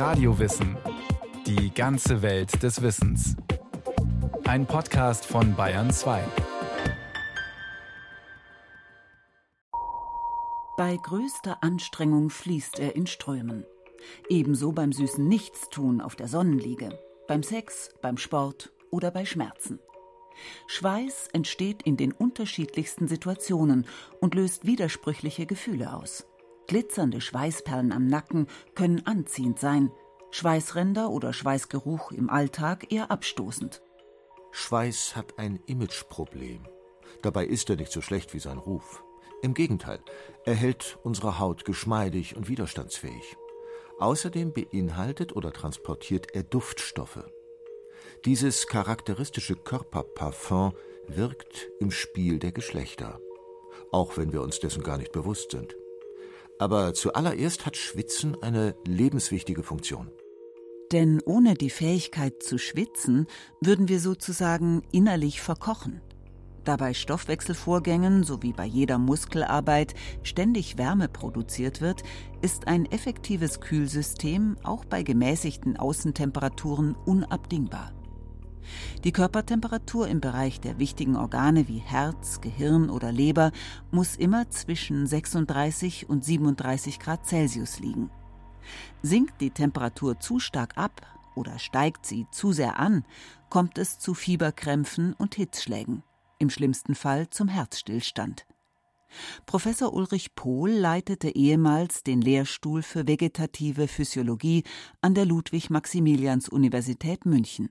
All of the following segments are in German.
Radiowissen. Die ganze Welt des Wissens. Ein Podcast von Bayern 2. Bei größter Anstrengung fließt er in Strömen. Ebenso beim süßen Nichtstun auf der Sonnenliege, beim Sex, beim Sport oder bei Schmerzen. Schweiß entsteht in den unterschiedlichsten Situationen und löst widersprüchliche Gefühle aus. Glitzernde Schweißperlen am Nacken können anziehend sein, Schweißränder oder Schweißgeruch im Alltag eher abstoßend. Schweiß hat ein Imageproblem. Dabei ist er nicht so schlecht wie sein Ruf. Im Gegenteil, er hält unsere Haut geschmeidig und widerstandsfähig. Außerdem beinhaltet oder transportiert er Duftstoffe. Dieses charakteristische Körperparfum wirkt im Spiel der Geschlechter, auch wenn wir uns dessen gar nicht bewusst sind. Aber zuallererst hat Schwitzen eine lebenswichtige Funktion. Denn ohne die Fähigkeit zu schwitzen, würden wir sozusagen innerlich verkochen. Da bei Stoffwechselvorgängen sowie bei jeder Muskelarbeit ständig Wärme produziert wird, ist ein effektives Kühlsystem auch bei gemäßigten Außentemperaturen unabdingbar. Die Körpertemperatur im Bereich der wichtigen Organe wie Herz, Gehirn oder Leber muss immer zwischen 36 und 37 Grad Celsius liegen. Sinkt die Temperatur zu stark ab oder steigt sie zu sehr an, kommt es zu Fieberkrämpfen und Hitzschlägen, im schlimmsten Fall zum Herzstillstand. Professor Ulrich Pohl leitete ehemals den Lehrstuhl für vegetative Physiologie an der Ludwig-Maximilians-Universität München.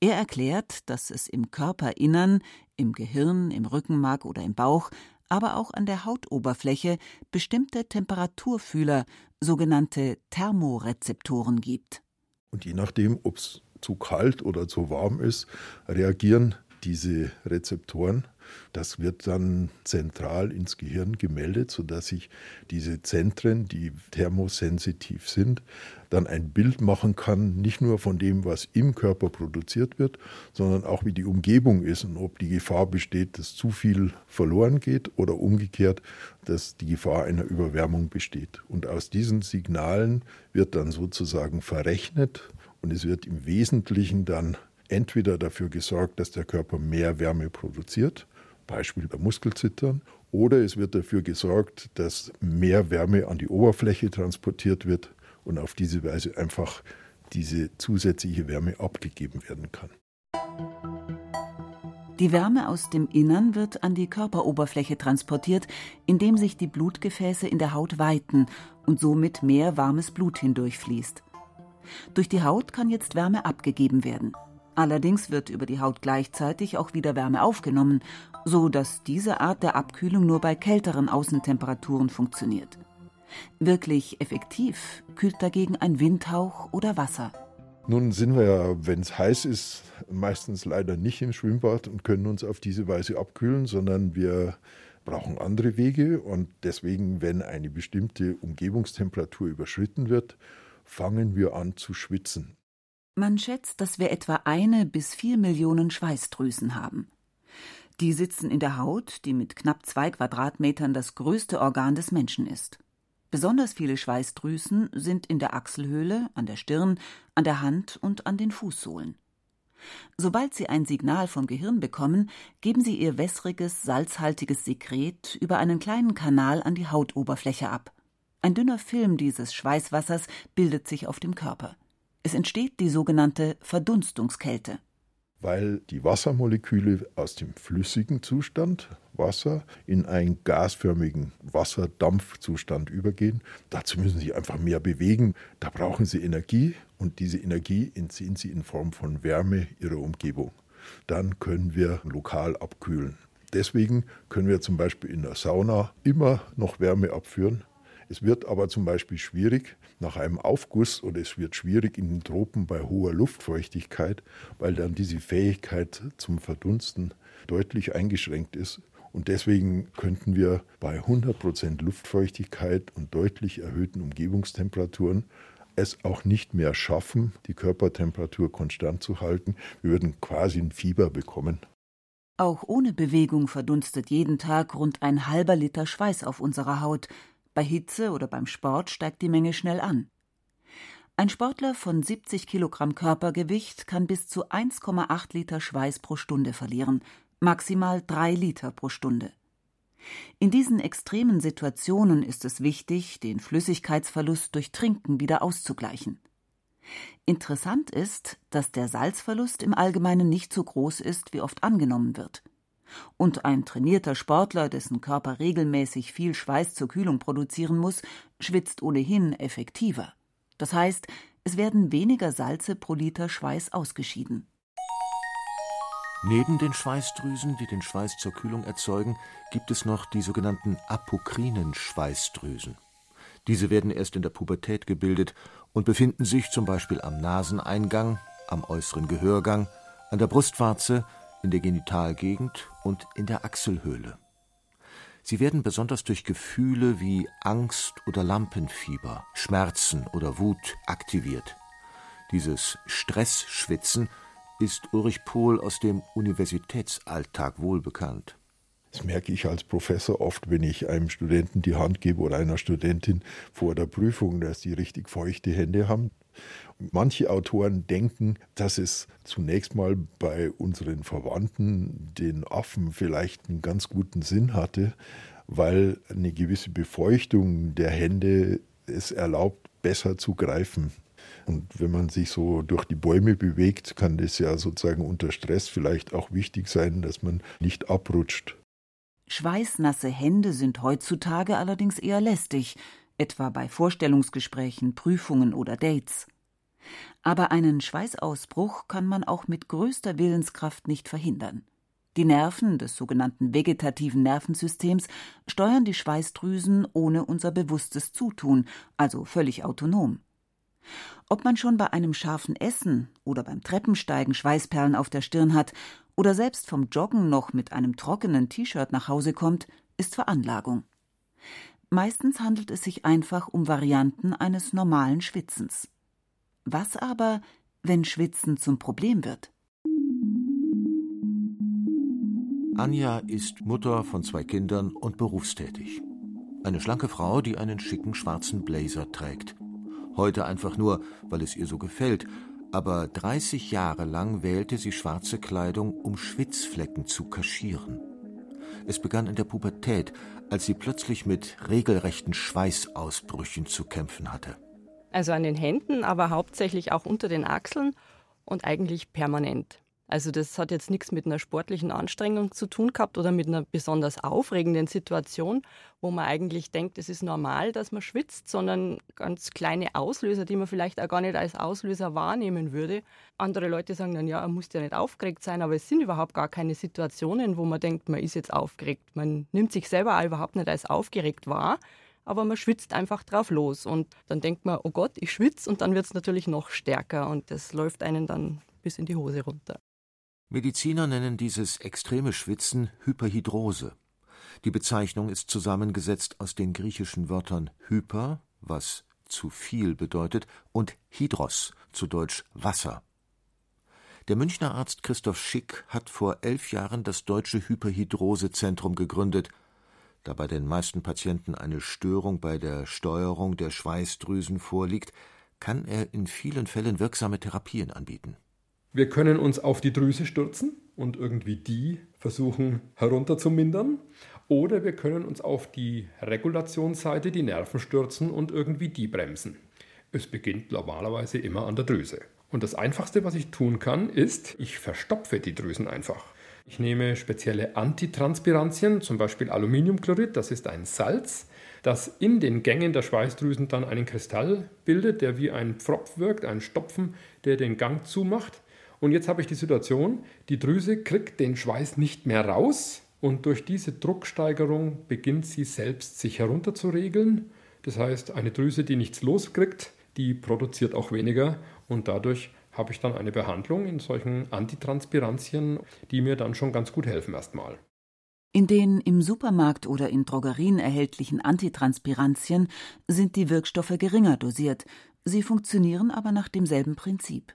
Er erklärt, dass es im Körperinnern, im Gehirn, im Rückenmark oder im Bauch, aber auch an der Hautoberfläche bestimmte Temperaturfühler, sogenannte Thermorezeptoren gibt. Und je nachdem, ob es zu kalt oder zu warm ist, reagieren diese Rezeptoren das wird dann zentral ins Gehirn gemeldet, sodass sich diese Zentren, die thermosensitiv sind, dann ein Bild machen kann, nicht nur von dem, was im Körper produziert wird, sondern auch wie die Umgebung ist und ob die Gefahr besteht, dass zu viel verloren geht oder umgekehrt, dass die Gefahr einer Überwärmung besteht. Und aus diesen Signalen wird dann sozusagen verrechnet und es wird im Wesentlichen dann entweder dafür gesorgt, dass der Körper mehr Wärme produziert Beispiel bei Muskelzittern, oder es wird dafür gesorgt, dass mehr Wärme an die Oberfläche transportiert wird und auf diese Weise einfach diese zusätzliche Wärme abgegeben werden kann. Die Wärme aus dem Innern wird an die Körperoberfläche transportiert, indem sich die Blutgefäße in der Haut weiten und somit mehr warmes Blut hindurchfließt. Durch die Haut kann jetzt Wärme abgegeben werden. Allerdings wird über die Haut gleichzeitig auch wieder Wärme aufgenommen, so dass diese Art der Abkühlung nur bei kälteren Außentemperaturen funktioniert. Wirklich effektiv kühlt dagegen ein Windhauch oder Wasser. Nun sind wir ja, wenn es heiß ist, meistens leider nicht im Schwimmbad und können uns auf diese Weise abkühlen, sondern wir brauchen andere Wege und deswegen, wenn eine bestimmte Umgebungstemperatur überschritten wird, fangen wir an zu schwitzen. Man schätzt, dass wir etwa eine bis vier Millionen Schweißdrüsen haben. Die sitzen in der Haut, die mit knapp zwei Quadratmetern das größte Organ des Menschen ist. Besonders viele Schweißdrüsen sind in der Achselhöhle, an der Stirn, an der Hand und an den Fußsohlen. Sobald sie ein Signal vom Gehirn bekommen, geben sie ihr wässriges, salzhaltiges Sekret über einen kleinen Kanal an die Hautoberfläche ab. Ein dünner Film dieses Schweißwassers bildet sich auf dem Körper. Es entsteht die sogenannte Verdunstungskälte. Weil die Wassermoleküle aus dem flüssigen Zustand Wasser in einen gasförmigen Wasserdampfzustand übergehen. Dazu müssen sie einfach mehr bewegen. Da brauchen sie Energie und diese Energie entziehen sie in Form von Wärme ihrer Umgebung. Dann können wir lokal abkühlen. Deswegen können wir zum Beispiel in der Sauna immer noch Wärme abführen, es wird aber zum Beispiel schwierig nach einem Aufguss oder es wird schwierig in den Tropen bei hoher Luftfeuchtigkeit, weil dann diese Fähigkeit zum Verdunsten deutlich eingeschränkt ist. Und deswegen könnten wir bei 100% Luftfeuchtigkeit und deutlich erhöhten Umgebungstemperaturen es auch nicht mehr schaffen, die Körpertemperatur konstant zu halten. Wir würden quasi ein Fieber bekommen. Auch ohne Bewegung verdunstet jeden Tag rund ein halber Liter Schweiß auf unserer Haut. Bei Hitze oder beim Sport steigt die Menge schnell an. Ein Sportler von 70 Kilogramm Körpergewicht kann bis zu 1,8 Liter Schweiß pro Stunde verlieren, maximal 3 Liter pro Stunde. In diesen extremen Situationen ist es wichtig, den Flüssigkeitsverlust durch Trinken wieder auszugleichen. Interessant ist, dass der Salzverlust im Allgemeinen nicht so groß ist, wie oft angenommen wird. Und ein trainierter Sportler, dessen Körper regelmäßig viel Schweiß zur Kühlung produzieren muss, schwitzt ohnehin effektiver. Das heißt, es werden weniger Salze pro Liter Schweiß ausgeschieden. Neben den Schweißdrüsen, die den Schweiß zur Kühlung erzeugen, gibt es noch die sogenannten apokrinen Schweißdrüsen. Diese werden erst in der Pubertät gebildet und befinden sich zum Beispiel am Naseneingang, am äußeren Gehörgang, an der Brustwarze, in der Genitalgegend und in der Achselhöhle. Sie werden besonders durch Gefühle wie Angst oder Lampenfieber, Schmerzen oder Wut aktiviert. Dieses Stressschwitzen ist Ulrich Pohl aus dem Universitätsalltag wohlbekannt. Das merke ich als Professor oft, wenn ich einem Studenten die Hand gebe oder einer Studentin vor der Prüfung, dass die richtig feuchte Hände haben. Manche Autoren denken, dass es zunächst mal bei unseren Verwandten, den Affen, vielleicht einen ganz guten Sinn hatte, weil eine gewisse Befeuchtung der Hände es erlaubt, besser zu greifen. Und wenn man sich so durch die Bäume bewegt, kann das ja sozusagen unter Stress vielleicht auch wichtig sein, dass man nicht abrutscht. Schweißnasse Hände sind heutzutage allerdings eher lästig, etwa bei Vorstellungsgesprächen, Prüfungen oder Dates. Aber einen Schweißausbruch kann man auch mit größter Willenskraft nicht verhindern. Die Nerven des sogenannten vegetativen Nervensystems steuern die Schweißdrüsen ohne unser bewusstes Zutun, also völlig autonom. Ob man schon bei einem scharfen Essen oder beim Treppensteigen Schweißperlen auf der Stirn hat oder selbst vom Joggen noch mit einem trockenen T-Shirt nach Hause kommt, ist Veranlagung. Meistens handelt es sich einfach um Varianten eines normalen Schwitzens. Was aber, wenn Schwitzen zum Problem wird? Anja ist Mutter von zwei Kindern und berufstätig. Eine schlanke Frau, die einen schicken schwarzen Blazer trägt. Heute einfach nur, weil es ihr so gefällt, aber 30 Jahre lang wählte sie schwarze Kleidung, um Schwitzflecken zu kaschieren. Es begann in der Pubertät, als sie plötzlich mit regelrechten Schweißausbrüchen zu kämpfen hatte. Also an den Händen, aber hauptsächlich auch unter den Achseln und eigentlich permanent. Also das hat jetzt nichts mit einer sportlichen Anstrengung zu tun gehabt oder mit einer besonders aufregenden Situation, wo man eigentlich denkt, es ist normal, dass man schwitzt, sondern ganz kleine Auslöser, die man vielleicht auch gar nicht als Auslöser wahrnehmen würde. Andere Leute sagen dann, ja, er muss ja nicht aufgeregt sein, aber es sind überhaupt gar keine Situationen, wo man denkt, man ist jetzt aufgeregt. Man nimmt sich selber überhaupt nicht als aufgeregt wahr, aber man schwitzt einfach drauf los und dann denkt man, oh Gott, ich schwitze und dann wird es natürlich noch stärker und das läuft einen dann bis in die Hose runter. Mediziner nennen dieses extreme Schwitzen Hyperhidrose. Die Bezeichnung ist zusammengesetzt aus den griechischen Wörtern hyper, was zu viel bedeutet, und hydros, zu Deutsch Wasser. Der Münchner Arzt Christoph Schick hat vor elf Jahren das Deutsche Hyperhidrosezentrum gegründet. Da bei den meisten Patienten eine Störung bei der Steuerung der Schweißdrüsen vorliegt, kann er in vielen Fällen wirksame Therapien anbieten. Wir können uns auf die Drüse stürzen und irgendwie die versuchen herunterzumindern. Oder wir können uns auf die Regulationsseite, die Nerven stürzen und irgendwie die bremsen. Es beginnt normalerweise immer an der Drüse. Und das Einfachste, was ich tun kann, ist, ich verstopfe die Drüsen einfach. Ich nehme spezielle Antitranspirantien, zum Beispiel Aluminiumchlorid, das ist ein Salz, das in den Gängen der Schweißdrüsen dann einen Kristall bildet, der wie ein Pfropf wirkt, ein Stopfen, der den Gang zumacht. Und jetzt habe ich die Situation, die Drüse kriegt den Schweiß nicht mehr raus und durch diese Drucksteigerung beginnt sie selbst sich herunterzuregeln. Das heißt, eine Drüse, die nichts loskriegt, die produziert auch weniger und dadurch habe ich dann eine Behandlung in solchen Antitranspirantien, die mir dann schon ganz gut helfen erstmal. In den im Supermarkt oder in Drogerien erhältlichen Antitranspirantien sind die Wirkstoffe geringer dosiert, sie funktionieren aber nach demselben Prinzip.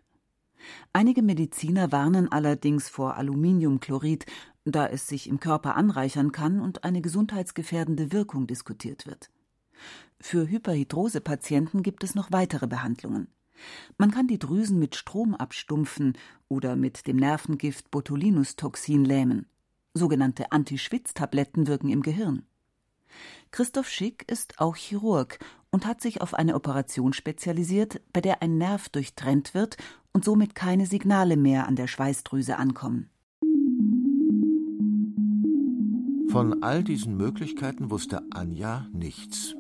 Einige Mediziner warnen allerdings vor Aluminiumchlorid, da es sich im Körper anreichern kann und eine gesundheitsgefährdende Wirkung diskutiert wird. Für Hyperhidrose-Patienten gibt es noch weitere Behandlungen. Man kann die Drüsen mit Strom abstumpfen oder mit dem Nervengift Botulinus-Toxin lähmen. Sogenannte Anti-Schwitz-Tabletten wirken im Gehirn. Christoph Schick ist auch Chirurg und hat sich auf eine Operation spezialisiert, bei der ein Nerv durchtrennt wird und somit keine Signale mehr an der Schweißdrüse ankommen. Von all diesen Möglichkeiten wusste Anja nichts.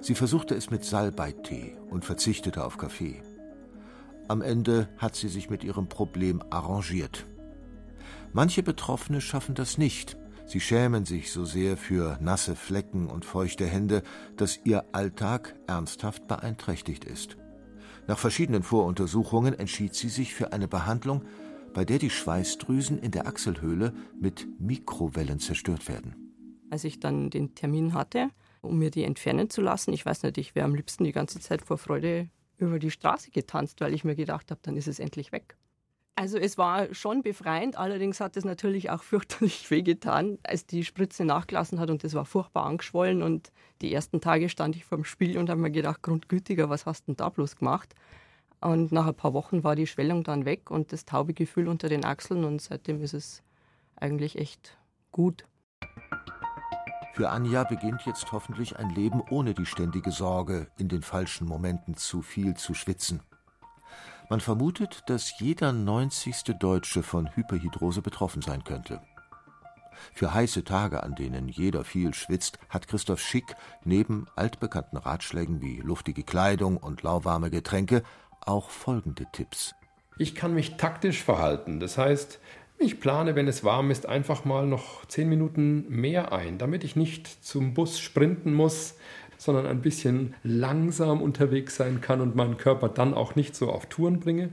Sie versuchte es mit Salbeitee und verzichtete auf Kaffee. Am Ende hat sie sich mit ihrem Problem arrangiert. Manche Betroffene schaffen das nicht. Sie schämen sich so sehr für nasse Flecken und feuchte Hände, dass ihr Alltag ernsthaft beeinträchtigt ist. Nach verschiedenen Voruntersuchungen entschied sie sich für eine Behandlung, bei der die Schweißdrüsen in der Achselhöhle mit Mikrowellen zerstört werden. Als ich dann den Termin hatte, um mir die entfernen zu lassen, ich weiß nicht, ich wäre am liebsten die ganze Zeit vor Freude über die Straße getanzt, weil ich mir gedacht habe, dann ist es endlich weg. Also es war schon befreiend, allerdings hat es natürlich auch fürchterlich wehgetan, als die Spritze nachgelassen hat und es war furchtbar angeschwollen und die ersten Tage stand ich vor dem Spiel und habe mir gedacht, Grundgütiger, was hast du denn da bloß gemacht? Und nach ein paar Wochen war die Schwellung dann weg und das taube Gefühl unter den Achseln und seitdem ist es eigentlich echt gut. Für Anja beginnt jetzt hoffentlich ein Leben ohne die ständige Sorge, in den falschen Momenten zu viel zu schwitzen. Man vermutet, dass jeder 90. Deutsche von Hyperhidrose betroffen sein könnte. Für heiße Tage, an denen jeder viel schwitzt, hat Christoph Schick neben altbekannten Ratschlägen wie luftige Kleidung und lauwarme Getränke auch folgende Tipps. Ich kann mich taktisch verhalten. Das heißt, ich plane, wenn es warm ist, einfach mal noch zehn Minuten mehr ein, damit ich nicht zum Bus sprinten muss, sondern ein bisschen langsam unterwegs sein kann und meinen Körper dann auch nicht so auf Touren bringe.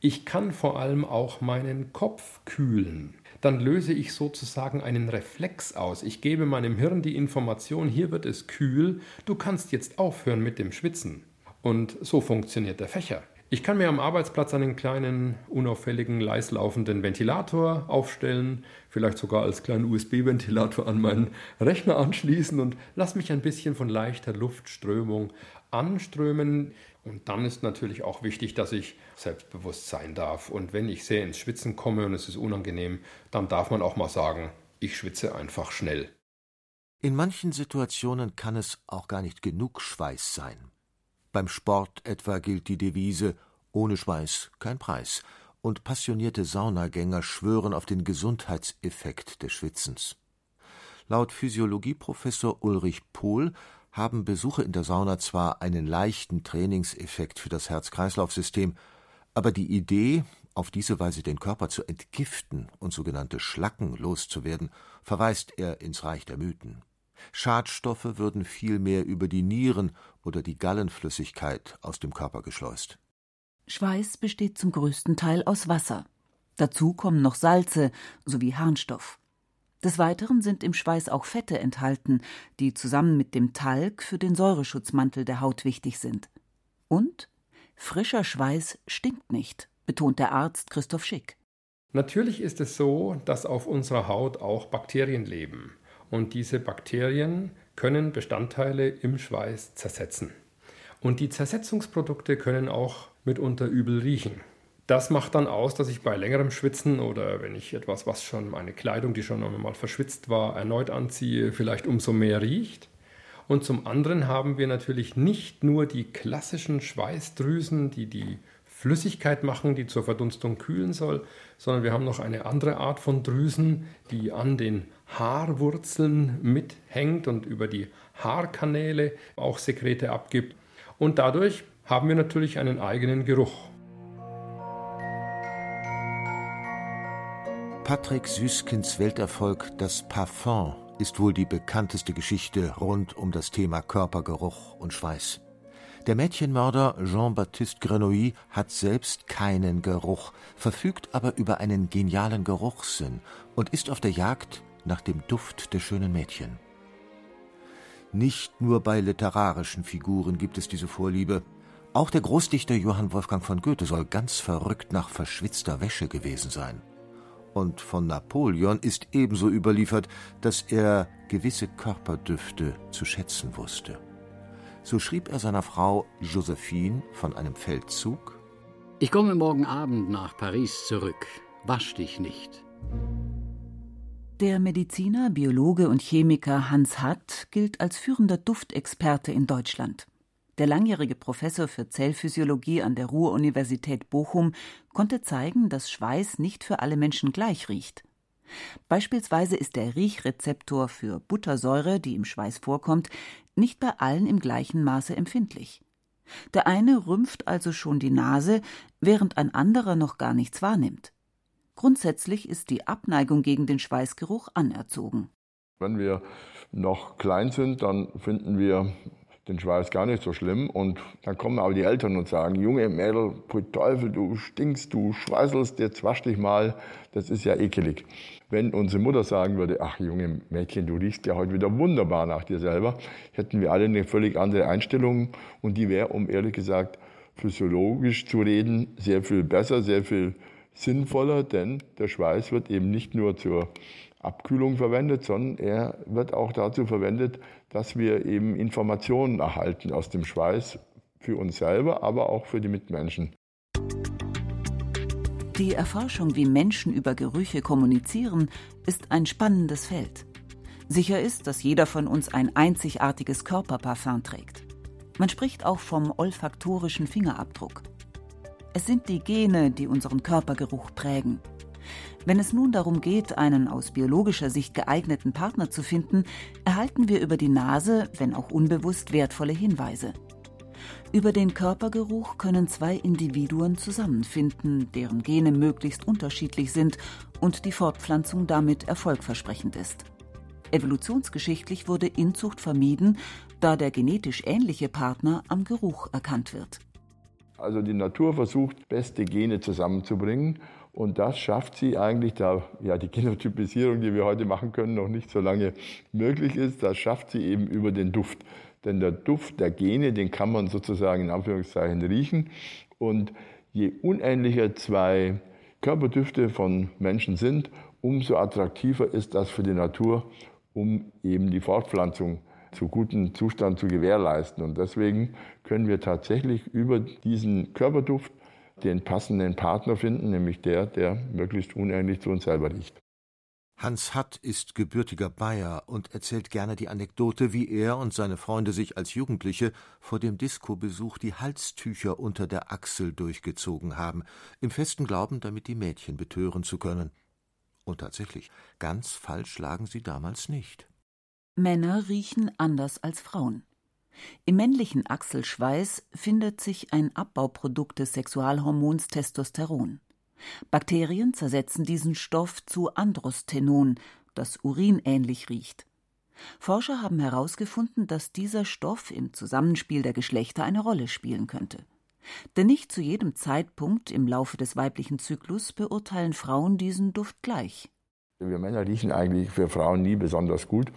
Ich kann vor allem auch meinen Kopf kühlen. Dann löse ich sozusagen einen Reflex aus. Ich gebe meinem Hirn die Information, hier wird es kühl, du kannst jetzt aufhören mit dem Schwitzen. Und so funktioniert der Fächer. Ich kann mir am Arbeitsplatz einen kleinen, unauffälligen, leislaufenden Ventilator aufstellen, vielleicht sogar als kleinen USB-Ventilator an meinen Rechner anschließen und lasse mich ein bisschen von leichter Luftströmung anströmen. Und dann ist natürlich auch wichtig, dass ich selbstbewusst sein darf. Und wenn ich sehr ins Schwitzen komme und es ist unangenehm, dann darf man auch mal sagen, ich schwitze einfach schnell. In manchen Situationen kann es auch gar nicht genug Schweiß sein. Beim Sport etwa gilt die Devise ohne Schweiß kein Preis, und passionierte Saunagänger schwören auf den Gesundheitseffekt des Schwitzens. Laut Physiologieprofessor Ulrich Pohl haben Besuche in der Sauna zwar einen leichten Trainingseffekt für das Herz-Kreislauf-System, aber die Idee, auf diese Weise den Körper zu entgiften und sogenannte Schlacken loszuwerden, verweist er ins Reich der Mythen. Schadstoffe würden vielmehr über die Nieren oder die Gallenflüssigkeit aus dem Körper geschleust. Schweiß besteht zum größten Teil aus Wasser. Dazu kommen noch Salze sowie Harnstoff. Des Weiteren sind im Schweiß auch Fette enthalten, die zusammen mit dem Talg für den Säureschutzmantel der Haut wichtig sind. Und frischer Schweiß stinkt nicht, betont der Arzt Christoph Schick. Natürlich ist es so, dass auf unserer Haut auch Bakterien leben und diese Bakterien können Bestandteile im Schweiß zersetzen. Und die Zersetzungsprodukte können auch mitunter übel riechen. Das macht dann aus, dass ich bei längerem Schwitzen oder wenn ich etwas, was schon meine Kleidung, die schon einmal verschwitzt war, erneut anziehe, vielleicht umso mehr riecht. Und zum anderen haben wir natürlich nicht nur die klassischen Schweißdrüsen, die die Flüssigkeit machen, die zur Verdunstung kühlen soll, sondern wir haben noch eine andere Art von Drüsen, die an den Haarwurzeln mithängt und über die Haarkanäle auch Sekrete abgibt. Und dadurch haben wir natürlich einen eigenen Geruch. Patrick Süskins Welterfolg Das Parfum ist wohl die bekannteste Geschichte rund um das Thema Körpergeruch und Schweiß. Der Mädchenmörder Jean-Baptiste Grenouille hat selbst keinen Geruch, verfügt aber über einen genialen Geruchssinn und ist auf der Jagd nach dem Duft der schönen Mädchen. Nicht nur bei literarischen Figuren gibt es diese Vorliebe. Auch der Großdichter Johann Wolfgang von Goethe soll ganz verrückt nach verschwitzter Wäsche gewesen sein. Und von Napoleon ist ebenso überliefert, dass er gewisse Körperdüfte zu schätzen wusste. So schrieb er seiner Frau Josephine von einem Feldzug, Ich komme morgen Abend nach Paris zurück. Wasch dich nicht. Der Mediziner, Biologe und Chemiker Hans Hatt gilt als führender Duftexperte in Deutschland. Der langjährige Professor für Zellphysiologie an der Ruhr-Universität Bochum konnte zeigen, dass Schweiß nicht für alle Menschen gleich riecht. Beispielsweise ist der Riechrezeptor für Buttersäure, die im Schweiß vorkommt, nicht bei allen im gleichen Maße empfindlich. Der eine rümpft also schon die Nase, während ein anderer noch gar nichts wahrnimmt. Grundsätzlich ist die Abneigung gegen den Schweißgeruch anerzogen. Wenn wir noch klein sind, dann finden wir den Schweiß gar nicht so schlimm. Und dann kommen aber die Eltern und sagen, Junge Mädel, Teufel, du stinkst, du schweißelst, jetzt wasch dich mal, das ist ja ekelig. Wenn unsere Mutter sagen würde, ach junge Mädchen, du riechst ja heute wieder wunderbar nach dir selber, hätten wir alle eine völlig andere Einstellung und die wäre, um ehrlich gesagt, physiologisch zu reden, sehr viel besser, sehr viel sinnvoller, denn der Schweiß wird eben nicht nur zur Abkühlung verwendet, sondern er wird auch dazu verwendet, dass wir eben Informationen erhalten aus dem Schweiß für uns selber, aber auch für die Mitmenschen. Die Erforschung, wie Menschen über Gerüche kommunizieren, ist ein spannendes Feld. Sicher ist, dass jeder von uns ein einzigartiges Körperparfum trägt. Man spricht auch vom olfaktorischen Fingerabdruck. Es sind die Gene, die unseren Körpergeruch prägen. Wenn es nun darum geht, einen aus biologischer Sicht geeigneten Partner zu finden, erhalten wir über die Nase, wenn auch unbewusst, wertvolle Hinweise. Über den Körpergeruch können zwei Individuen zusammenfinden, deren Gene möglichst unterschiedlich sind und die Fortpflanzung damit erfolgversprechend ist. Evolutionsgeschichtlich wurde Inzucht vermieden, da der genetisch ähnliche Partner am Geruch erkannt wird. Also die Natur versucht, beste Gene zusammenzubringen und das schafft sie eigentlich, da ja die Genotypisierung, die wir heute machen können, noch nicht so lange möglich ist, das schafft sie eben über den Duft. Denn der Duft der Gene, den kann man sozusagen in Anführungszeichen riechen. Und je unähnlicher zwei Körperdüfte von Menschen sind, umso attraktiver ist das für die Natur, um eben die Fortpflanzung zu gutem Zustand zu gewährleisten. Und deswegen können wir tatsächlich über diesen Körperduft den passenden Partner finden, nämlich der, der möglichst unähnlich zu uns selber riecht. Hans Hatt ist gebürtiger Bayer und erzählt gerne die Anekdote, wie er und seine Freunde sich als Jugendliche vor dem Diskobesuch die Halstücher unter der Achsel durchgezogen haben, im festen Glauben, damit die Mädchen betören zu können. Und tatsächlich, ganz falsch lagen sie damals nicht. Männer riechen anders als Frauen. Im männlichen Achselschweiß findet sich ein Abbauprodukt des Sexualhormons Testosteron. Bakterien zersetzen diesen Stoff zu Androstenon, das urinähnlich riecht. Forscher haben herausgefunden, dass dieser Stoff im Zusammenspiel der Geschlechter eine Rolle spielen könnte. Denn nicht zu jedem Zeitpunkt im Laufe des weiblichen Zyklus beurteilen Frauen diesen Duft gleich. Wir Männer riechen eigentlich für Frauen nie besonders gut.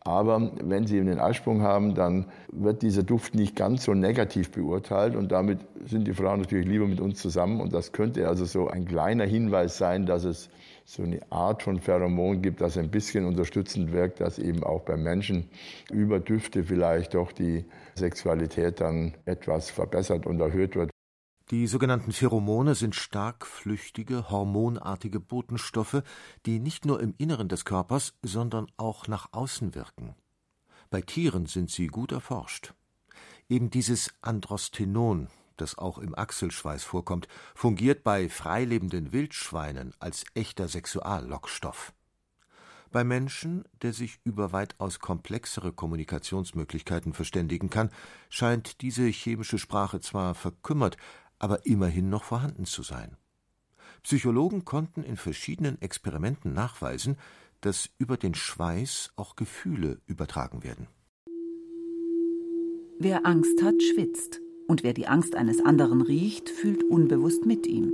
Aber wenn sie den Eisprung haben, dann wird dieser Duft nicht ganz so negativ beurteilt. Und damit sind die Frauen natürlich lieber mit uns zusammen. Und das könnte also so ein kleiner Hinweis sein, dass es so eine Art von Pheromon gibt, das ein bisschen unterstützend wirkt, dass eben auch beim Menschen über Düfte vielleicht doch die Sexualität dann etwas verbessert und erhöht wird. Die sogenannten Pheromone sind stark flüchtige, hormonartige Botenstoffe, die nicht nur im Inneren des Körpers, sondern auch nach außen wirken. Bei Tieren sind sie gut erforscht. Eben dieses Androstenon, das auch im Achselschweiß vorkommt, fungiert bei freilebenden Wildschweinen als echter Sexuallockstoff. Bei Menschen, der sich über weitaus komplexere Kommunikationsmöglichkeiten verständigen kann, scheint diese chemische Sprache zwar verkümmert, aber immerhin noch vorhanden zu sein. Psychologen konnten in verschiedenen Experimenten nachweisen, dass über den Schweiß auch Gefühle übertragen werden. Wer Angst hat, schwitzt, und wer die Angst eines anderen riecht, fühlt unbewusst mit ihm.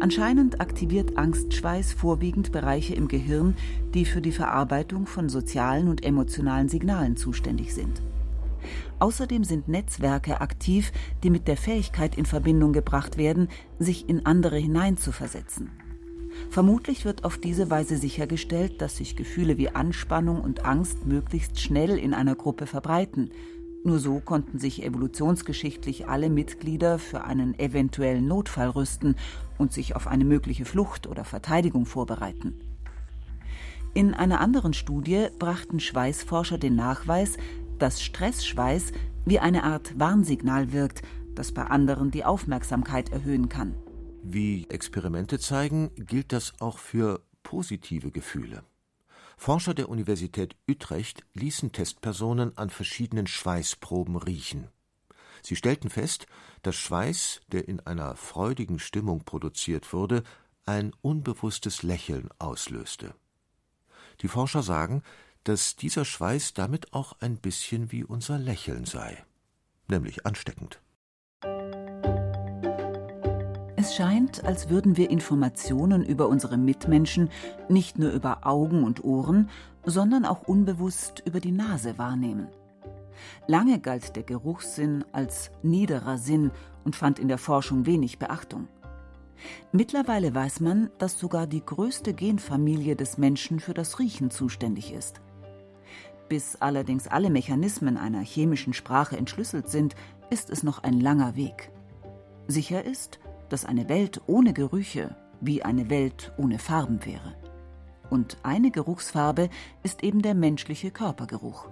Anscheinend aktiviert Angstschweiß vorwiegend Bereiche im Gehirn, die für die Verarbeitung von sozialen und emotionalen Signalen zuständig sind. Außerdem sind Netzwerke aktiv, die mit der Fähigkeit in Verbindung gebracht werden, sich in andere hineinzuversetzen. Vermutlich wird auf diese Weise sichergestellt, dass sich Gefühle wie Anspannung und Angst möglichst schnell in einer Gruppe verbreiten, Nur so konnten sich evolutionsgeschichtlich alle Mitglieder für einen eventuellen Notfall rüsten und sich auf eine mögliche Flucht oder Verteidigung vorbereiten. In einer anderen Studie brachten Schweißforscher den Nachweis, dass Stressschweiß wie eine Art Warnsignal wirkt, das bei anderen die Aufmerksamkeit erhöhen kann. Wie Experimente zeigen, gilt das auch für positive Gefühle. Forscher der Universität Utrecht ließen Testpersonen an verschiedenen Schweißproben riechen. Sie stellten fest, dass Schweiß, der in einer freudigen Stimmung produziert wurde, ein unbewusstes Lächeln auslöste. Die Forscher sagen, dass dieser Schweiß damit auch ein bisschen wie unser Lächeln sei, nämlich ansteckend. Es scheint, als würden wir Informationen über unsere Mitmenschen nicht nur über Augen und Ohren, sondern auch unbewusst über die Nase wahrnehmen. Lange galt der Geruchssinn als niederer Sinn und fand in der Forschung wenig Beachtung. Mittlerweile weiß man, dass sogar die größte Genfamilie des Menschen für das Riechen zuständig ist. Bis allerdings alle Mechanismen einer chemischen Sprache entschlüsselt sind, ist es noch ein langer Weg. Sicher ist, dass eine Welt ohne Gerüche wie eine Welt ohne Farben wäre. Und eine Geruchsfarbe ist eben der menschliche Körpergeruch.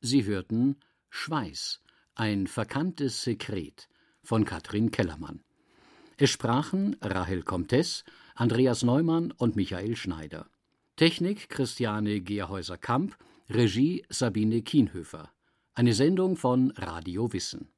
Sie hörten Schweiß, ein verkanntes Sekret von Katrin Kellermann. Es sprachen Rahel Comtes, Andreas Neumann und Michael Schneider. Technik Christiane Gerhäuser-Kamp, Regie Sabine Kienhöfer. Eine Sendung von Radio Wissen.